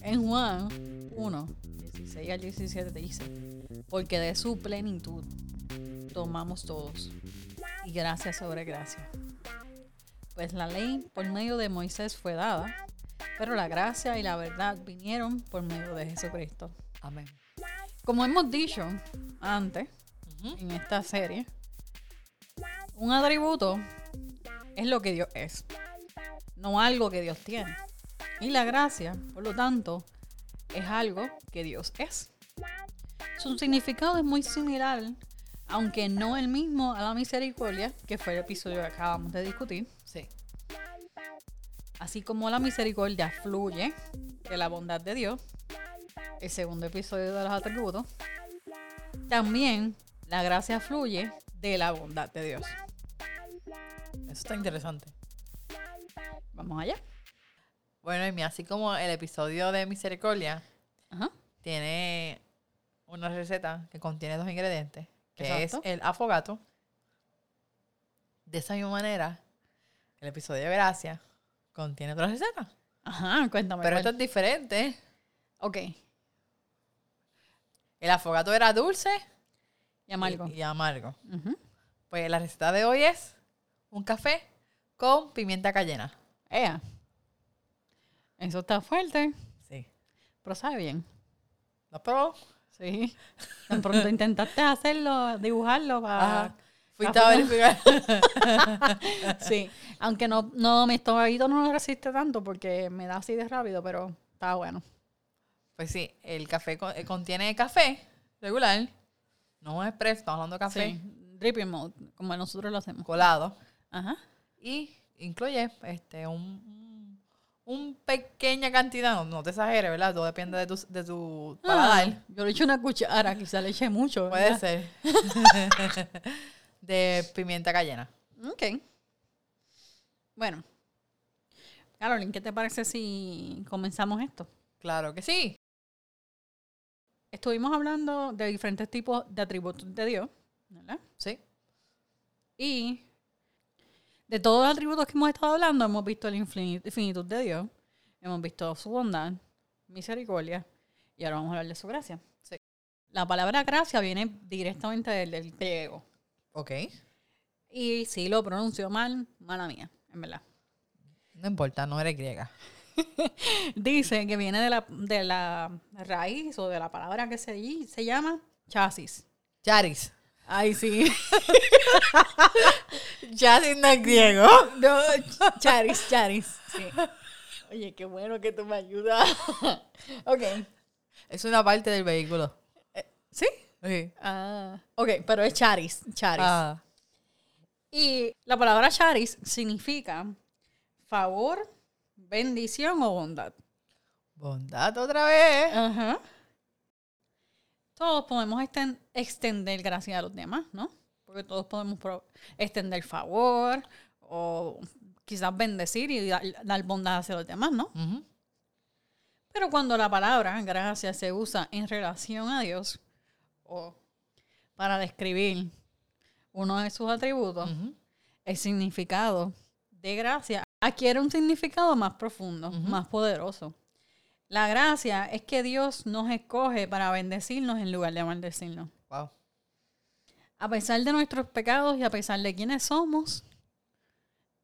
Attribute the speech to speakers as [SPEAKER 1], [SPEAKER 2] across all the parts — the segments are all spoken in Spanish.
[SPEAKER 1] En Juan 1, 16 al 17 dice, porque de su plenitud tomamos todos, y gracia sobre gracia. Pues la ley por medio de Moisés fue dada, pero la gracia y la verdad vinieron por medio de Jesucristo.
[SPEAKER 2] Amén.
[SPEAKER 1] Como hemos dicho antes, en esta serie, un atributo es lo que Dios es, no algo que Dios tiene. Y la gracia, por lo tanto, es algo que Dios es. Su significado es muy similar, aunque no el mismo a la misericordia, que fue el episodio que acabamos de discutir.
[SPEAKER 2] Sí.
[SPEAKER 1] Así como la misericordia fluye de la bondad de Dios, el segundo episodio de los atributos, también la gracia fluye de la bondad de Dios.
[SPEAKER 2] Eso está interesante.
[SPEAKER 1] Vamos allá.
[SPEAKER 2] Bueno, y mira, así como el episodio de Misericordia
[SPEAKER 1] Ajá.
[SPEAKER 2] tiene una receta que contiene dos ingredientes, que
[SPEAKER 1] Exacto.
[SPEAKER 2] es el afogato. De esa misma manera, el episodio de Gracia contiene otra receta.
[SPEAKER 1] Ajá, cuéntame.
[SPEAKER 2] Pero
[SPEAKER 1] cuál.
[SPEAKER 2] esto es diferente.
[SPEAKER 1] Ok.
[SPEAKER 2] El afogato era dulce
[SPEAKER 1] Y amargo.
[SPEAKER 2] y, y amargo. Pues la receta de hoy es un café con pimienta cayena.
[SPEAKER 1] Ea. Eso está fuerte,
[SPEAKER 2] Sí.
[SPEAKER 1] pero sabe bien.
[SPEAKER 2] ¿Lo probó?
[SPEAKER 1] Sí. Tan pronto intentaste hacerlo, dibujarlo para...
[SPEAKER 2] Ajá. Fuiste a verificar.
[SPEAKER 1] Sí. Aunque no, no, mi estomaguito no lo resiste tanto porque me da así de rápido, pero está bueno.
[SPEAKER 2] Pues sí, el café eh, contiene café regular. No es expreso, estamos hablando de café
[SPEAKER 1] Sí. Dripping mode, como nosotros lo hacemos.
[SPEAKER 2] colado.
[SPEAKER 1] Ajá.
[SPEAKER 2] Y incluye este un, un pequeña cantidad, no, no te exageres, ¿verdad? Todo depende de tu, de tu paladar.
[SPEAKER 1] Ah, yo le eché una cuchara, quizá le eché mucho.
[SPEAKER 2] Puede ser. de pimienta cayena.
[SPEAKER 1] Ok. Bueno. Carolyn, ¿qué te parece si comenzamos esto?
[SPEAKER 2] Claro que sí.
[SPEAKER 1] Estuvimos hablando de diferentes tipos de atributos de Dios, ¿verdad?
[SPEAKER 2] Sí.
[SPEAKER 1] Y de todos los atributos que hemos estado hablando, hemos visto la infini- infinitud de Dios, hemos visto su bondad, misericordia, y ahora vamos a hablar de su gracia.
[SPEAKER 2] Sí.
[SPEAKER 1] La palabra gracia viene directamente del, del griego.
[SPEAKER 2] Ok.
[SPEAKER 1] Y si lo pronuncio mal, mala mía, en verdad.
[SPEAKER 2] No importa, no eres griega.
[SPEAKER 1] Dice que viene de la, de la raíz o de la palabra que se, se llama chasis.
[SPEAKER 2] Charis.
[SPEAKER 1] Ay, sí.
[SPEAKER 2] Charis no es griego.
[SPEAKER 1] No, charis, charis. Sí. Oye, qué bueno que tú me ayudas. ok.
[SPEAKER 2] Es una parte del vehículo.
[SPEAKER 1] ¿Sí?
[SPEAKER 2] Sí.
[SPEAKER 1] Ah, ok, pero es charis, charis.
[SPEAKER 2] Ah,
[SPEAKER 1] Y la palabra charis significa favor, bendición o bondad.
[SPEAKER 2] bondad otra vez.
[SPEAKER 1] Ajá. Todos podemos exten- extender gracia a los demás, ¿no? Porque todos podemos extender favor o quizás bendecir y dar, bondad hacia los demás, ¿no? Pero cuando la palabra gracia se usa en relación a Dios o para describir uno de sus atributos, el significado de gracia adquiere un significado más profundo, más poderoso. La gracia es que Dios nos escoge para bendecirnos en lugar de maldecirnos.
[SPEAKER 2] Wow.
[SPEAKER 1] A pesar de nuestros pecados y a pesar de quiénes somos,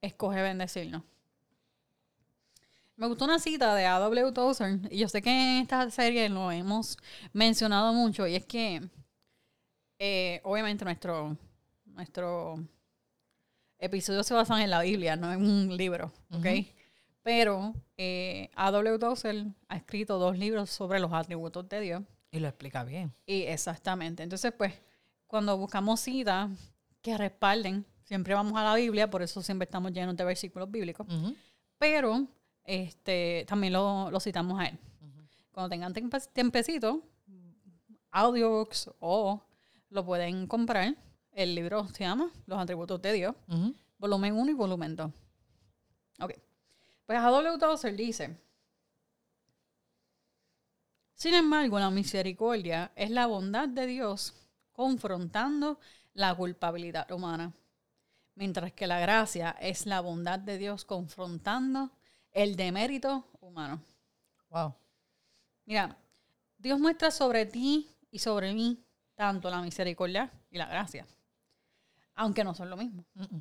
[SPEAKER 1] escoge bendecirnos. Me gustó una cita de A.W. Tozer, y yo sé que en esta serie lo hemos mencionado mucho, y es que eh, obviamente nuestro, nuestro episodio se basa en la Biblia, no en un libro, ¿ok? Pero eh, A.W. Tozer ha escrito dos libros sobre los atributos de Dios.
[SPEAKER 2] Y lo explica bien.
[SPEAKER 1] Y exactamente. Entonces, pues, cuando buscamos citas que respalden, siempre vamos a la Biblia, por eso siempre estamos llenos de versículos bíblicos, pero este también lo, lo citamos a él. Cuando tengan tempe- tiempecito, audiobooks o lo pueden comprar. El libro se llama Los atributos de Dios, volumen 1 y volumen 2. Ok. Pues A.W. Tozer dice, sin embargo, la misericordia es la bondad de Dios confrontando la culpabilidad humana, mientras que la gracia es la bondad de Dios confrontando el demérito humano.
[SPEAKER 2] Wow.
[SPEAKER 1] Mira, Dios muestra sobre ti y sobre mí tanto la misericordia y la gracia, aunque no son lo mismo.
[SPEAKER 2] Mm.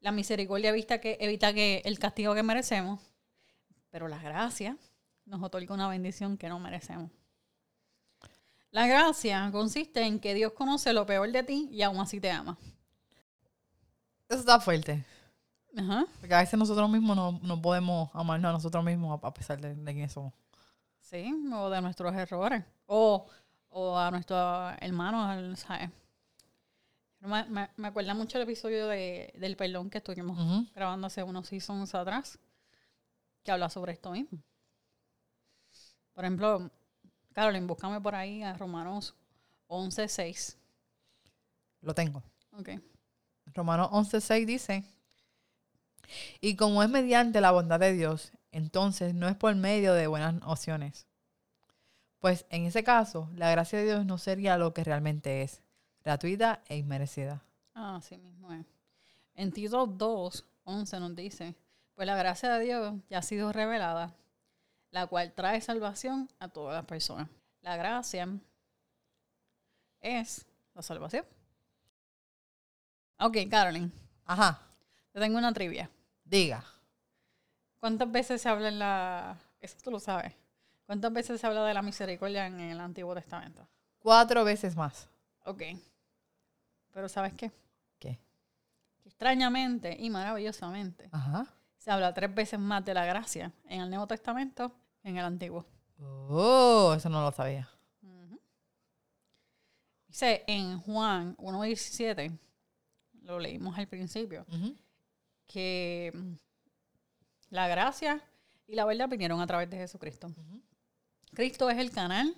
[SPEAKER 1] La misericordia evita que, evita que el castigo que merecemos, pero la gracia nos otorga una bendición que no merecemos. La gracia consiste en que Dios conoce lo peor de ti y aún así te ama.
[SPEAKER 2] Eso está fuerte.
[SPEAKER 1] Ajá.
[SPEAKER 2] Porque a veces nosotros mismos no, no podemos amarnos a nosotros mismos a pesar de, de quién somos.
[SPEAKER 1] Sí, o de nuestros errores. O, o a nuestros hermanos, ¿sabes? Me, me, me acuerda mucho el episodio de, del perdón que estuvimos grabando hace unos seasons atrás, que habla sobre esto mismo. Por ejemplo, Carolyn, búscame por ahí a Romanos 11.6.
[SPEAKER 2] Lo tengo.
[SPEAKER 1] Ok.
[SPEAKER 2] Romanos 11.6 dice, y como es mediante la bondad de Dios, entonces no es por medio de buenas opciones. Pues en ese caso, la gracia de Dios no sería lo que realmente es, gratuita e inmerecida.
[SPEAKER 1] Ah, así mismo es. En Tito 2, 11 nos dice, pues la gracia de Dios ya ha sido revelada, la cual trae salvación a todas las personas. La gracia es la salvación. Ok, Carolyn,
[SPEAKER 2] Ajá,
[SPEAKER 1] te tengo una trivia.
[SPEAKER 2] diga.
[SPEAKER 1] ¿Cuántas veces se habla en la... Eso tú lo sabes. ¿Cuántas veces se habla de la misericordia en el Antiguo Testamento?
[SPEAKER 2] Cuatro veces más.
[SPEAKER 1] Ok. Pero ¿sabes qué?
[SPEAKER 2] ¿Qué?
[SPEAKER 1] Que extrañamente y maravillosamente
[SPEAKER 2] Ajá.
[SPEAKER 1] se habla tres veces más de la gracia en el Nuevo Testamento que en el Antiguo.
[SPEAKER 2] Oh, eso no lo sabía.
[SPEAKER 1] Dice en Juan 1.17, lo leímos al principio, que mm, la gracia y la verdad vinieron a través de Jesucristo. Cristo es el canal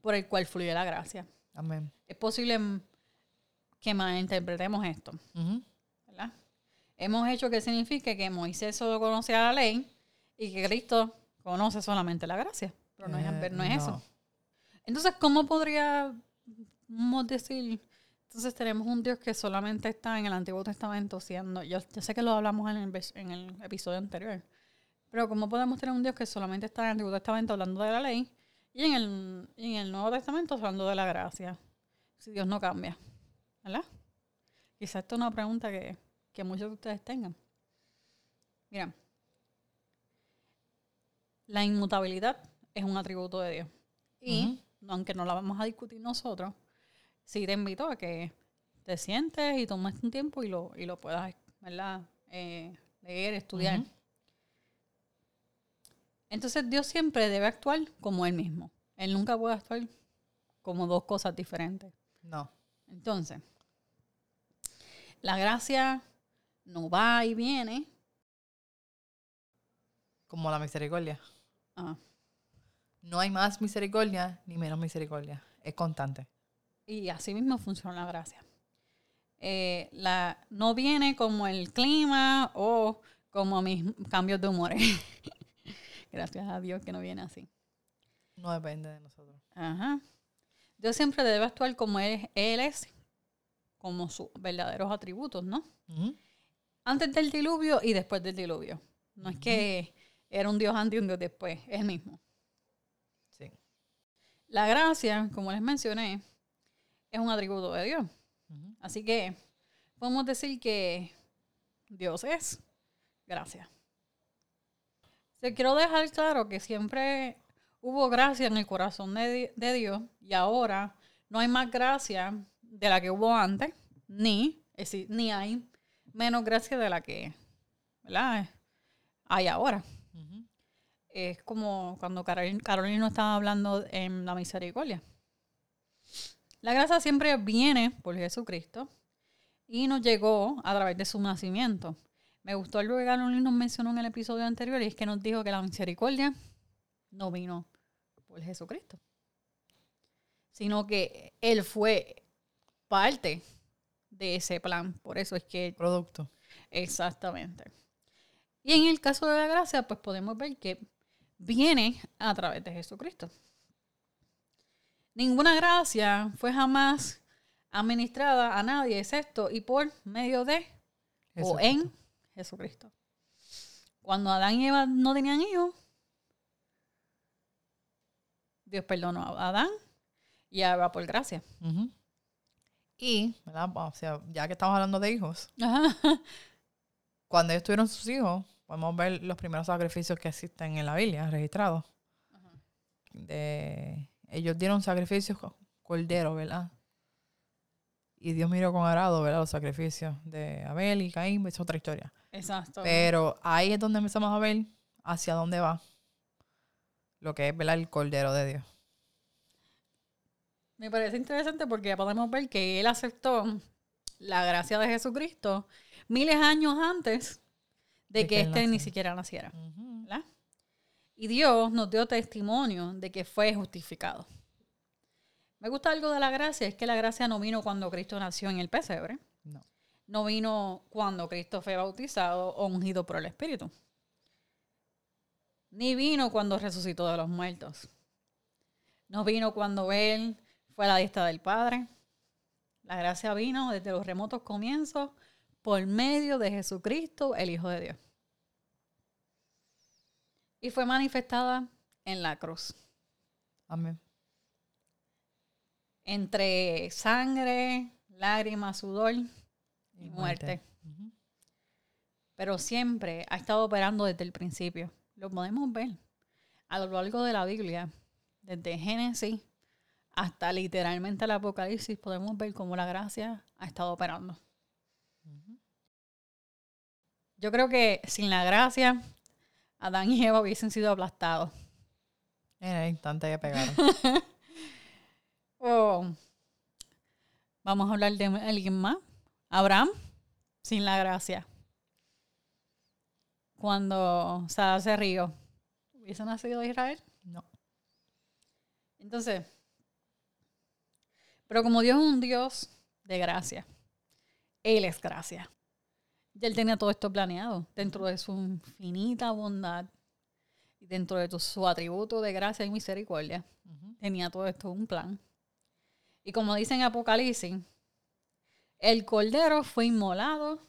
[SPEAKER 1] por el cual fluye la gracia.
[SPEAKER 2] Amén.
[SPEAKER 1] Es posible que malinterpretemos esto. ¿verdad? Hemos hecho que signifique que Moisés solo conocía la ley y que Cristo conoce solamente la gracia. Pero no es,
[SPEAKER 2] Eh,
[SPEAKER 1] no es eso. Entonces, ¿cómo podríamos decir? Entonces tenemos un Dios que solamente está en el Antiguo Testamento siendo, yo, yo sé que lo hablamos en el, en el episodio anterior, pero ¿cómo podemos tener un Dios que solamente está en el Antiguo Testamento hablando de la ley y en el, en el Nuevo Testamento hablando de la gracia? Si Dios no cambia, ¿verdad? Quizás esto es una pregunta que, que muchos de ustedes tengan. Mira, la inmutabilidad es un atributo de Dios. Y, aunque no la vamos a discutir nosotros, sí te invito a que te sientes y tomes un tiempo y lo, y lo puedas, ¿verdad? Eh, leer, estudiar. Entonces Dios siempre debe actuar como Él mismo. Él nunca puede actuar como dos cosas diferentes.
[SPEAKER 2] No.
[SPEAKER 1] Entonces, la gracia no va y viene.
[SPEAKER 2] Como la misericordia.
[SPEAKER 1] Ah,
[SPEAKER 2] No hay más misericordia ni menos misericordia. Es constante.
[SPEAKER 1] y así mismo funciona la gracia. Eh, la, no viene como el clima o como mis cambios de humor. Gracias a Dios que no viene así.
[SPEAKER 2] No depende de nosotros.
[SPEAKER 1] Ajá. Dios siempre debe actuar como Él, él es, como sus verdaderos atributos, ¿no? Antes del diluvio y después del diluvio. No es que era un Dios antes y un Dios después, es el mismo.
[SPEAKER 2] Sí.
[SPEAKER 1] La gracia, como les mencioné, es un atributo de Dios. Así que podemos decir que Dios es gracia. Se quiero dejar claro que siempre hubo gracia en el corazón de, de Dios y ahora no hay más gracia de la que hubo antes, ni, es decir, ni hay menos gracia de la que ¿verdad? hay ahora. Es como cuando Carol- Carolina estaba hablando en la misericordia. La gracia siempre viene por Jesucristo y nos llegó a través de su nacimiento. Me gustó algo que Carolina nos mencionó en el episodio anterior y es que nos dijo que la misericordia no vino por Jesucristo, sino que Él fue parte de ese plan. Por eso es que
[SPEAKER 2] Producto.
[SPEAKER 1] Exactamente. Y en el caso de la gracia, pues podemos ver que viene a través de Jesucristo. Ninguna gracia fue jamás administrada a nadie excepto y por medio de o en Jesucristo. Cuando Adán y Eva no tenían hijos, Dios perdonó a Adán y a Eva por gracia.
[SPEAKER 2] Y, ¿verdad? O sea, ya que estamos hablando de hijos,
[SPEAKER 1] Ajá.
[SPEAKER 2] cuando ellos tuvieron sus hijos, podemos ver los primeros sacrificios que existen en la Biblia, registrados. De, ellos dieron sacrificios co- cordero, ¿verdad? Y Dios miró con agrado, ¿verdad? Los sacrificios de Abel y Caín, es otra historia.
[SPEAKER 1] Exacto.
[SPEAKER 2] Pero ahí es donde empezamos a ver hacia dónde va lo que es, ¿verdad? El cordero de Dios.
[SPEAKER 1] Me parece interesante porque ya podemos ver que él aceptó la gracia de Jesucristo miles de años antes de,
[SPEAKER 2] De
[SPEAKER 1] que éste ni siquiera naciera. Y Dios nos dio testimonio de que fue justificado. Me gusta algo de la gracia, es que la gracia no vino cuando Cristo nació en el pesebre,
[SPEAKER 2] No.
[SPEAKER 1] no vino cuando Cristo fue bautizado o ungido por el Espíritu, ni vino cuando resucitó de los muertos, no vino cuando Él fue a la diestra del Padre. La gracia vino desde los remotos comienzos por medio de Jesucristo, el Hijo de Dios y fue manifestada en la cruz.
[SPEAKER 2] Amén.
[SPEAKER 1] Entre sangre, lágrimas, sudor y muerte. Pero siempre ha estado operando desde el principio. Lo podemos ver a lo largo de la Biblia, desde Génesis hasta literalmente el Apocalipsis, podemos ver cómo la gracia ha estado operando. Yo creo que sin la gracia, Adán y Eva hubiesen sido aplastados.
[SPEAKER 2] En el instante que pegaron.
[SPEAKER 1] Oh. Vamos a hablar de alguien más. Abraham, sin la gracia. Cuando Sara se rió, ¿hubiese nacido Israel?
[SPEAKER 2] No.
[SPEAKER 1] Entonces, pero como Dios es un Dios de gracia, Él es gracia. Y Él tenía todo esto planeado dentro de su infinita bondad y dentro de su atributo de gracia y misericordia. Tenía todo esto un plan. Y como dice en Apocalipsis, el cordero fue inmolado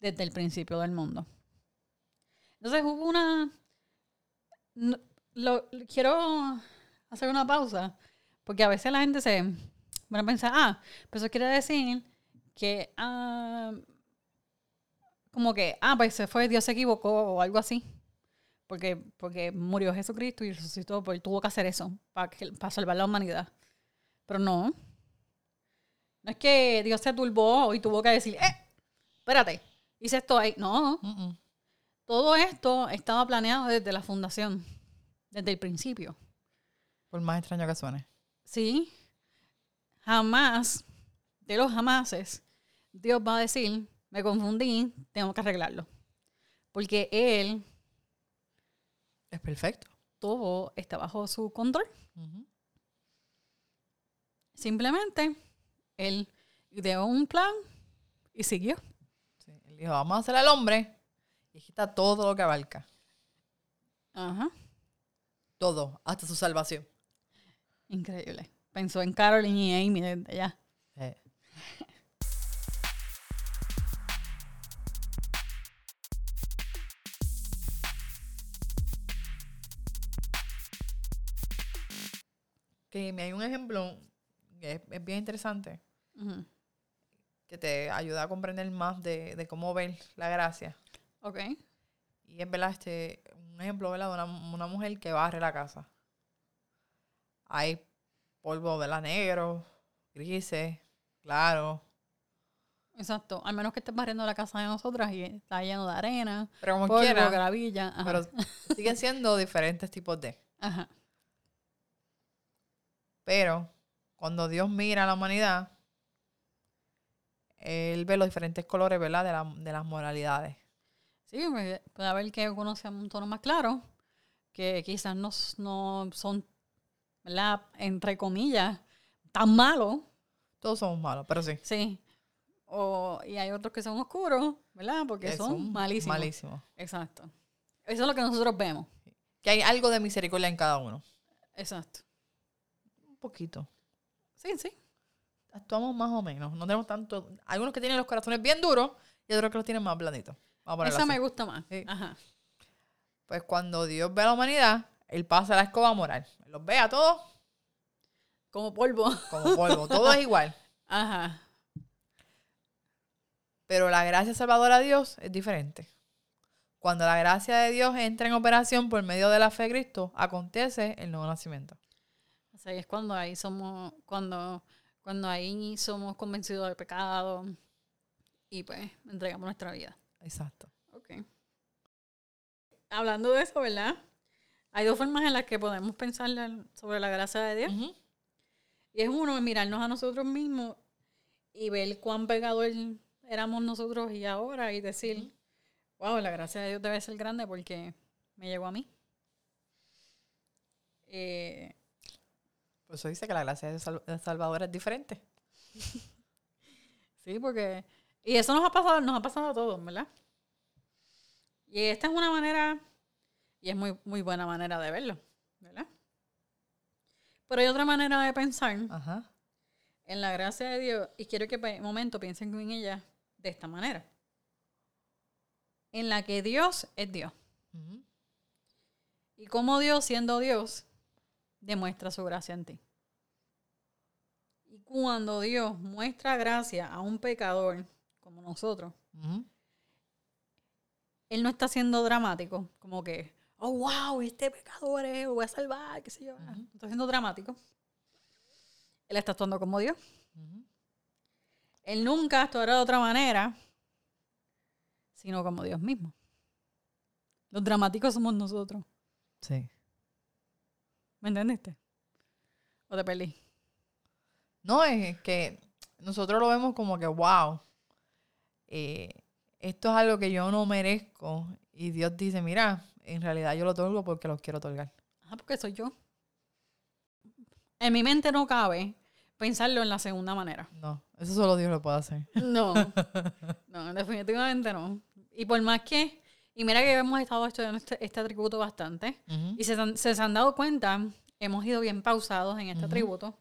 [SPEAKER 1] desde el principio del mundo. Entonces hubo una... no- lo- quiero hacer una pausa, porque a veces la gente se... Van a pensar, ah, pero eso quiere decir que... ah, como que, ah, pues se fue, Dios se equivocó o algo así. Porque, porque murió Jesucristo y resucitó, porque tuvo que hacer eso para, que- para salvar la humanidad. Pero no. No es que Dios se turbó y tuvo que decir, eh, espérate, hice esto ahí. No, todo esto estaba planeado desde la fundación, desde el principio.
[SPEAKER 2] Por más extraño que suene.
[SPEAKER 1] Sí. Jamás, de los jamases, Dios va a decir, me confundí, tengo que arreglarlo. Porque Él,
[SPEAKER 2] Es perfecto.
[SPEAKER 1] todo está bajo su control. Simplemente, Él ideó un plan y siguió.
[SPEAKER 2] Sí. Él dijo, vamos a hacer al hombre. Y está todo lo que abarca.
[SPEAKER 1] Ajá.
[SPEAKER 2] Todo, hasta su salvación.
[SPEAKER 1] Increíble. Pensó en Caroline y Amy desde allá.
[SPEAKER 2] Eh, Que me hay un ejemplo es, es bien interesante, que te ayuda a comprender más de, de cómo ver la gracia.
[SPEAKER 1] Ok.
[SPEAKER 2] Y es verdad, este, un ejemplo, ¿verdad? De una, una mujer que barre la casa. Hay polvo, ¿verdad? Negro, grises, claro.
[SPEAKER 1] Exacto. Al menos que estés barriendo la casa de nosotras y está lleno de arena,
[SPEAKER 2] Pero como
[SPEAKER 1] polvo,
[SPEAKER 2] quiera,
[SPEAKER 1] gravilla. Ajá.
[SPEAKER 2] pero siguen siendo diferentes tipos de.
[SPEAKER 1] Ajá.
[SPEAKER 2] Pero cuando Dios mira a la humanidad, Él ve los diferentes colores, ¿verdad? De, la- de las moralidades.
[SPEAKER 1] Sí, puede haber que uno sea un tono más claro, que quizás no, no son, ¿verdad? Entre comillas, tan malos,
[SPEAKER 2] Todos somos malos, pero sí.
[SPEAKER 1] sí. O, y hay otros que son oscuros, ¿verdad? Porque
[SPEAKER 2] que
[SPEAKER 1] son, malísimos.
[SPEAKER 2] malísimos.
[SPEAKER 1] Exacto. Eso es lo que nosotros vemos.
[SPEAKER 2] Que hay algo de misericordia en cada uno.
[SPEAKER 1] Exacto.
[SPEAKER 2] Un poquito.
[SPEAKER 1] Sí, sí.
[SPEAKER 2] Actuamos más o menos. No tenemos tanto. Algunos que tienen los corazones bien duros y otros que los tienen más blanditos. Vamos a
[SPEAKER 1] Esa
[SPEAKER 2] así.
[SPEAKER 1] me gusta más.
[SPEAKER 2] Sí.
[SPEAKER 1] Ajá.
[SPEAKER 2] Pues cuando Dios ve a la humanidad, Él pasa la escoba moral. Los ve a todos
[SPEAKER 1] Como polvo.
[SPEAKER 2] como polvo. Todo es igual.
[SPEAKER 1] Ajá.
[SPEAKER 2] Pero la gracia salvadora de Dios es diferente. Cuando la gracia de Dios entra en operación por medio de la fe de Cristo, acontece el nuevo nacimiento.
[SPEAKER 1] Sea, es cuando ahí somos, cuando, cuando ahí somos convencidos del pecado y pues entregamos nuestra vida.
[SPEAKER 2] Exacto.
[SPEAKER 1] Ok. Hablando de eso, ¿verdad? Hay dos formas en las que podemos pensar sobre la gracia de Dios. Y es uno, mirarnos a nosotros mismos y ver cuán pecador éramos nosotros y ahora y decir, wow, la gracia de Dios debe ser grande porque me llegó a mí. Eh,
[SPEAKER 2] Por eso dice que la gracia de Sal- de Salvador es diferente.
[SPEAKER 1] sí, porque... Y eso nos ha pasado, nos ha pasado a todos, ¿verdad? Y esta es una manera, y es muy, muy buena manera de verlo, ¿verdad? Pero hay otra manera de pensar
[SPEAKER 2] Ajá.
[SPEAKER 1] en la gracia de Dios y quiero que por un momento piensen en ella de esta manera. En la que Dios es Dios. Y como Dios, siendo Dios, demuestra su gracia en ti. Y cuando Dios muestra gracia a un pecador como nosotros. Él no está siendo dramático, como que, oh, wow, este pecador es, lo voy a salvar, qué sé yo. No está siendo dramático. Él está actuando como Dios. Él nunca actuará de otra manera, sino como Dios mismo. Los dramáticos somos nosotros.
[SPEAKER 2] Sí.
[SPEAKER 1] ¿Me entendiste? ¿O te perdí?
[SPEAKER 2] No, es que nosotros lo vemos como que, wow, eh, esto es algo que yo no merezco. Y Dios dice, mira, en realidad yo lo otorgo porque lo quiero otorgar.
[SPEAKER 1] Ah, porque soy yo. En mi mente no cabe pensarlo en la segunda manera.
[SPEAKER 2] No, eso solo Dios lo puede hacer.
[SPEAKER 1] No, no, definitivamente no. Y por más que, y mira que hemos estado estudiando este, este atributo bastante,
[SPEAKER 2] Ujú.
[SPEAKER 1] y se, han- se han dado cuenta, hemos ido bien pausados en este
[SPEAKER 2] Ujú.
[SPEAKER 1] atributo,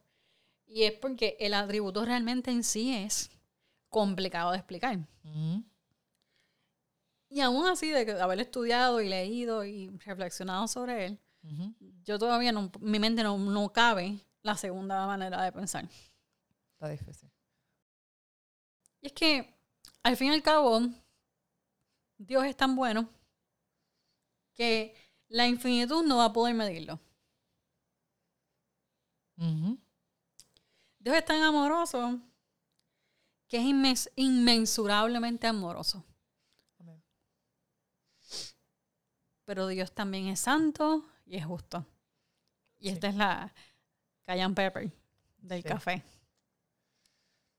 [SPEAKER 1] y es porque el atributo realmente en sí es complicado de explicar.
[SPEAKER 2] Ujú.
[SPEAKER 1] Y aún así, de haber estudiado y leído y reflexionado sobre él,
[SPEAKER 2] Ujú.
[SPEAKER 1] yo todavía no, mi mente no, no cabe la segunda manera de pensar.
[SPEAKER 2] Está difícil.
[SPEAKER 1] Y es que, al fin y al cabo, Dios es tan bueno que la infinitud no va a poder medirlo. Dios es tan amoroso que es inmens- inmensurablemente amoroso.
[SPEAKER 2] Amén.
[SPEAKER 1] Pero Dios también es santo y es justo. Y
[SPEAKER 2] Sí.
[SPEAKER 1] esta es la cayenne pepper del
[SPEAKER 2] Sí.
[SPEAKER 1] café.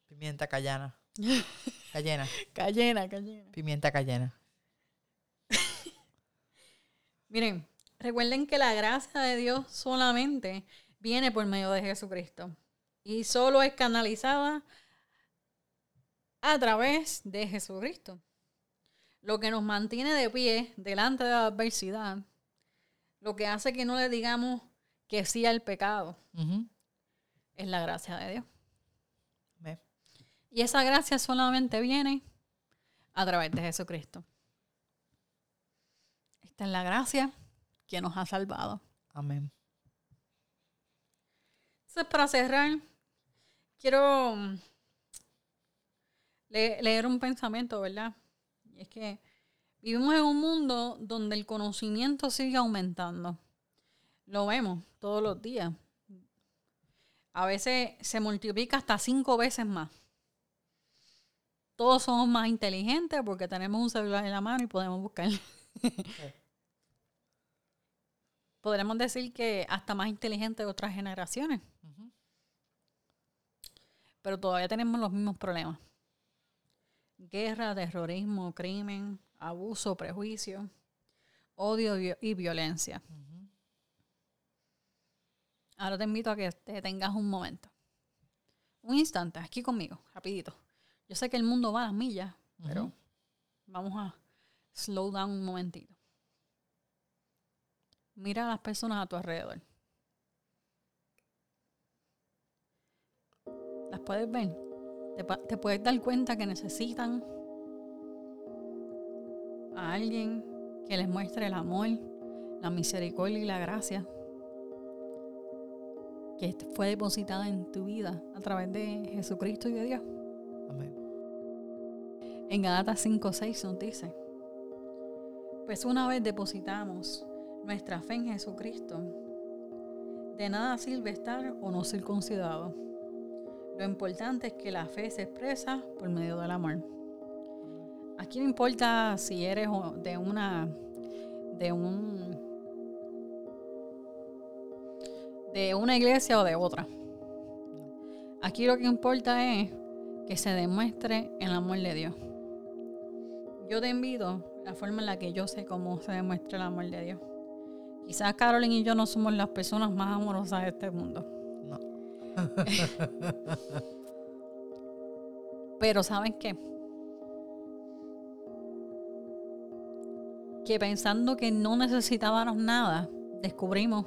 [SPEAKER 2] Pimienta cayena. Cayena.
[SPEAKER 1] Cayena, cayena.
[SPEAKER 2] Pimienta cayena.
[SPEAKER 1] Miren, recuerden que la gracia de Dios solamente viene por medio de Jesucristo y solo es canalizada a través de Jesucristo. Lo que nos mantiene de pie delante de la adversidad, lo que hace que no le digamos que sí al pecado, es la gracia de Dios. Y esa gracia solamente viene a través de Jesucristo. Es la gracia que nos ha salvado.
[SPEAKER 2] Amén.
[SPEAKER 1] Entonces, para cerrar, quiero mm, le- leer un pensamiento, ¿verdad? Y es que vivimos en un mundo donde el conocimiento sigue aumentando. Lo vemos todos los días. A veces se multiplica hasta cinco veces más. Todos somos más inteligentes porque tenemos un celular en la mano y podemos buscar. Podremos decir que hasta más inteligentes de otras generaciones pero todavía tenemos los mismos problemas. Guerra, terrorismo, crimen, abuso, prejuicio, odio y violencia. Ahora te invito a que te tengas un momento. Un instante, aquí conmigo, rapidito. Yo sé que el mundo va a las millas, pero vamos a slow down un momentito. Mira a las personas a tu alrededor. ¿Las puedes ver? ¿Te, puedes dar cuenta que necesitan a alguien que les muestre el amor, la misericordia y la gracia? que fue depositada en tu vida a través de Jesucristo y de Dios.
[SPEAKER 2] Amén.
[SPEAKER 1] En Galatas 5:6 nos dice, pues una vez depositamos nuestra fe en Jesucristo, de nada sirve estar o no circuncidado. Lo importante es que la fe se expresa por medio del amor. Aquí no importa si eres de una de un de una iglesia o de otra. Aquí lo que importa es que se demuestre el amor de Dios. Yo te invito la forma en la que yo sé cómo se demuestra el amor de Dios. Quizás Carolyn y yo no somos las personas más amorosas de este mundo.
[SPEAKER 2] No.
[SPEAKER 1] Pero ¿saben qué? Que pensando que no necesitábamos nada, descubrimos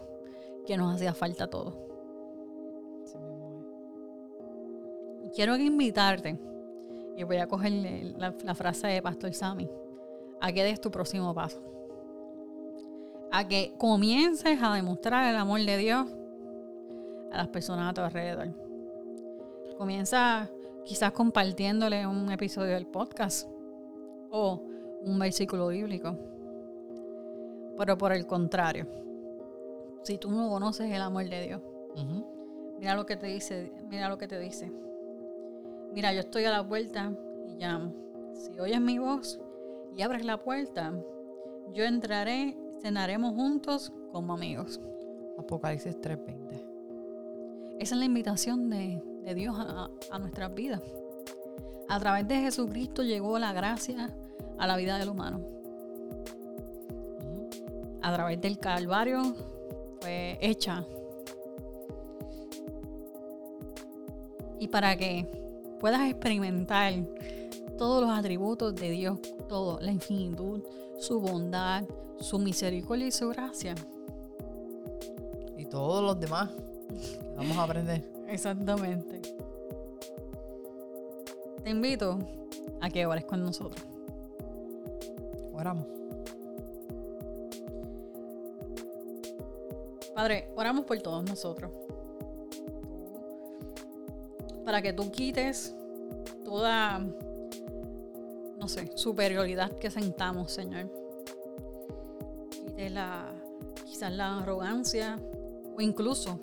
[SPEAKER 1] que nos hacía falta todo. Quiero invitarte, y voy a coger la, la frase de Pastor Sammy, a que des tu próximo paso. A que comiences a demostrar el amor de Dios a las personas a tu alrededor. Comienza quizás compartiéndole un episodio del podcast o un versículo bíblico. Pero por el contrario, si tú no conoces el amor de Dios, mira lo que te dice, mira lo que te dice. Mira, yo estoy a la puerta y llamo. Si oyes mi voz y abres la puerta, yo entraré, cenaremos juntos como amigos.
[SPEAKER 2] Apocalipsis 3:20.
[SPEAKER 1] Esa es la invitación de, de Dios a, a nuestras vidas. A través de Jesucristo llegó la gracia a la vida del humano. A través del Calvario fue hecha. Y para que puedas experimentar todos los atributos de Dios, todo, la infinitud, su bondad, su misericordia y su gracia.
[SPEAKER 2] Y todos los demás que vamos a aprender.
[SPEAKER 1] Exactamente. Te invito a que ores con nosotros.
[SPEAKER 2] Oramos.
[SPEAKER 1] Padre, oramos por todos nosotros. Para que tú quites toda, no sé, superioridad que sentamos, Señor. Quite la, quizás la arrogancia o incluso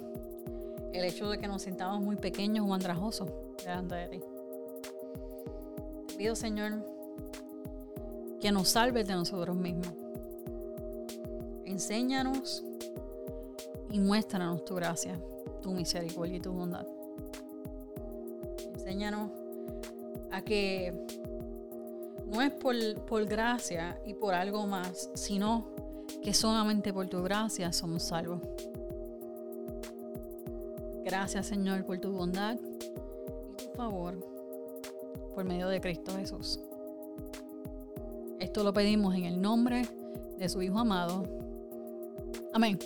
[SPEAKER 1] el hecho de que nos sintamos muy pequeños o andrajosos delante de ti. Te pido, Señor, que nos salves de nosotros mismos. Enséñanos y muéstranos tu gracia, tu misericordia y tu bondad. Enséñanos a que no es por, por gracia y por algo más, sino que solamente por tu gracia somos salvos. Gracias Señor por tu bondad y tu favor por medio de Cristo Jesús. Esto lo pedimos en el nombre de su Hijo amado. Amén.